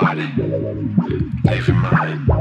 body, leaving mind.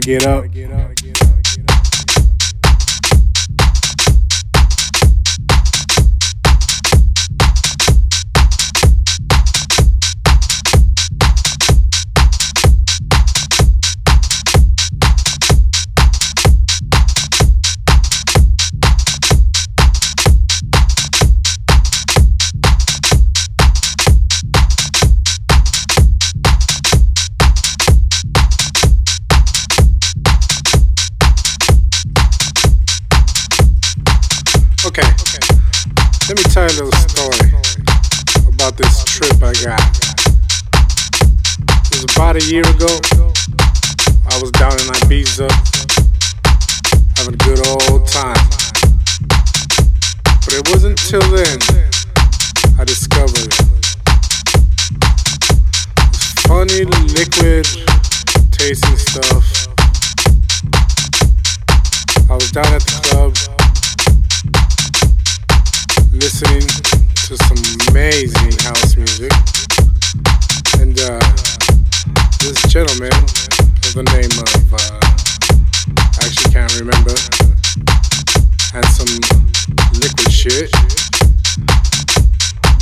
Gotta get up. Year ago. I was down in Ibiza having a good old time. But it wasn't until then I discovered this funny liquid tasting stuff. I was down at the club listening to some amazing house gentleman with the name of, uh, I actually can't remember, had some liquid shit.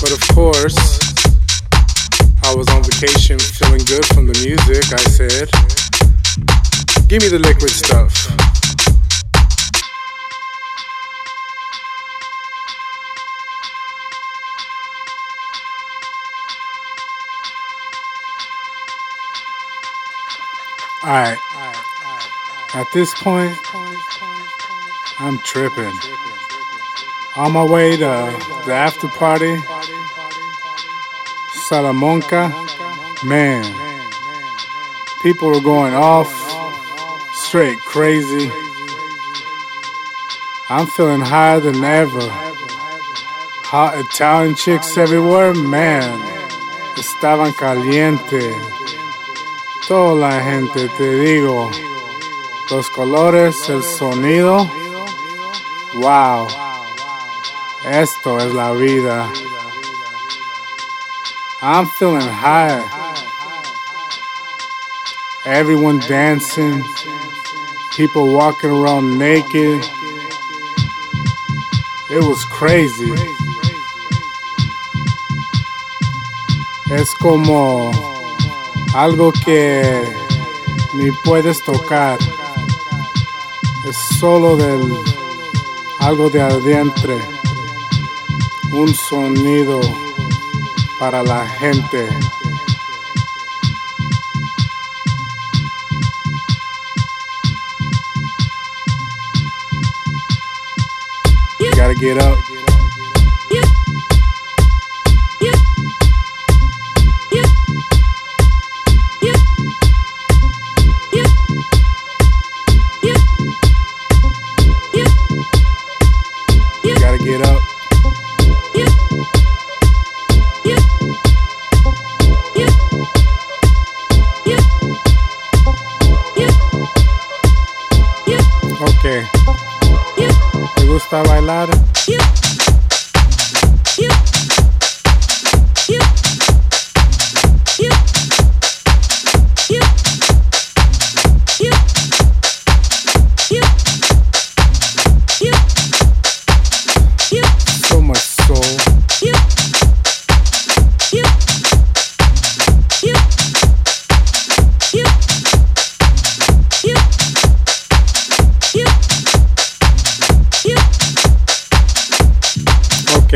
But of course, I was on vacation feeling good from the music. I said, Give me the liquid stuff. Alright. At this point, I'm tripping. On my way to the after party, Salamanca, man, people were going off, straight crazy. I'm feeling higher than ever. Hot Italian chicks everywhere, man, estaban caliente. Toda la gente, te digo, los colores, el sonido, wow, esto es la vida. I'm feeling high. Everyone dancing, people walking around naked. It was crazy. Es como algo que ni puedes tocar. Es solo del algo de adentro. Un sonido para la gente. You gotta get up. ¿Te gusta bailar?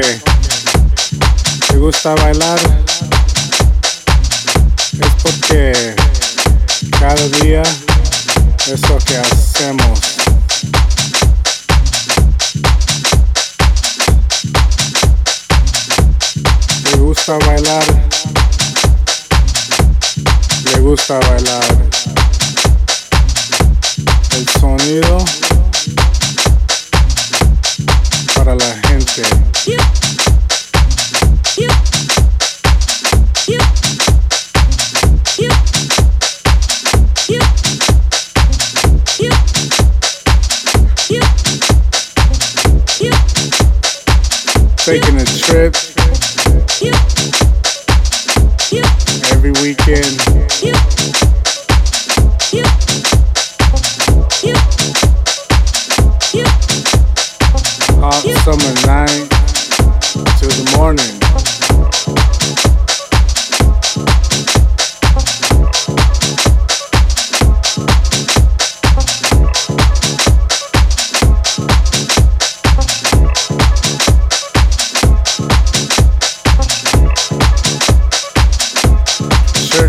¿Te gusta bailar? Es porque cada día es lo que hacemos. ¿Te gusta bailar? ¿Le gusta bailar? El sonido taking a trip every weekend. Hot summer night to the morning.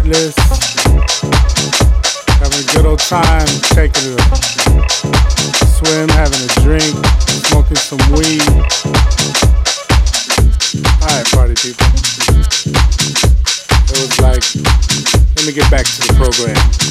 madness, having a good old time, taking a swim, having a drink, smoking some weed. Alright, party people. It was like, let me get back to the program.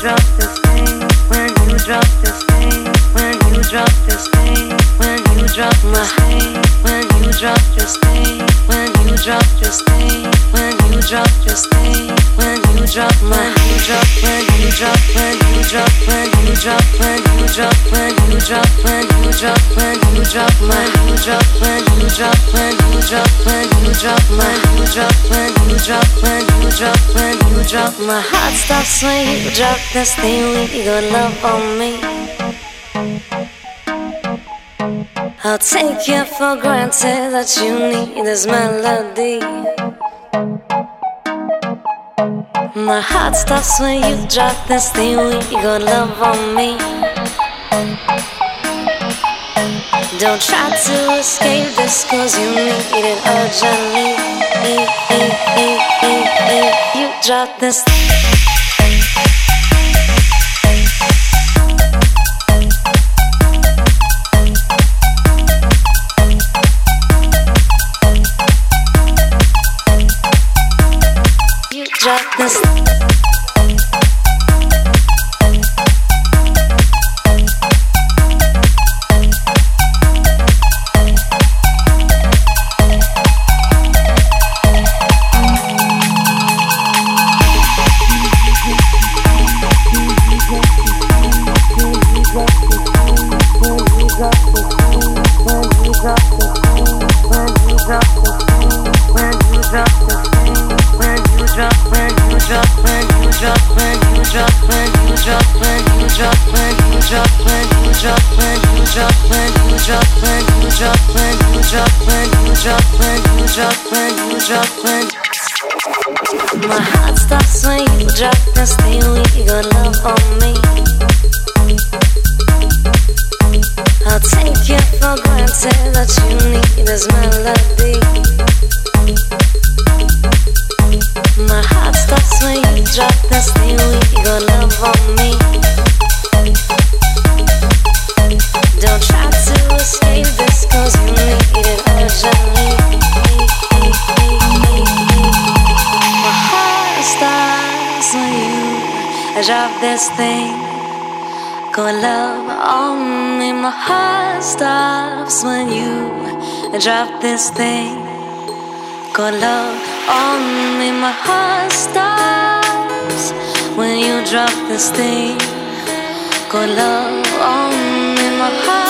drop My heart stops you drop this thing, leave your love on me. I'll take it for granted that you need this melody. My heart stops when you drop this thing, leave your love on me. Don't try to escape this, cause you need it urgently you drop this. This thing called love on me. My heart stops when you drop this thing called love on me. My heart stops when you drop this thing called love on me. My heart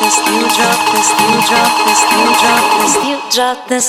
this, you drop this, you drop this, you drop this, you drop this.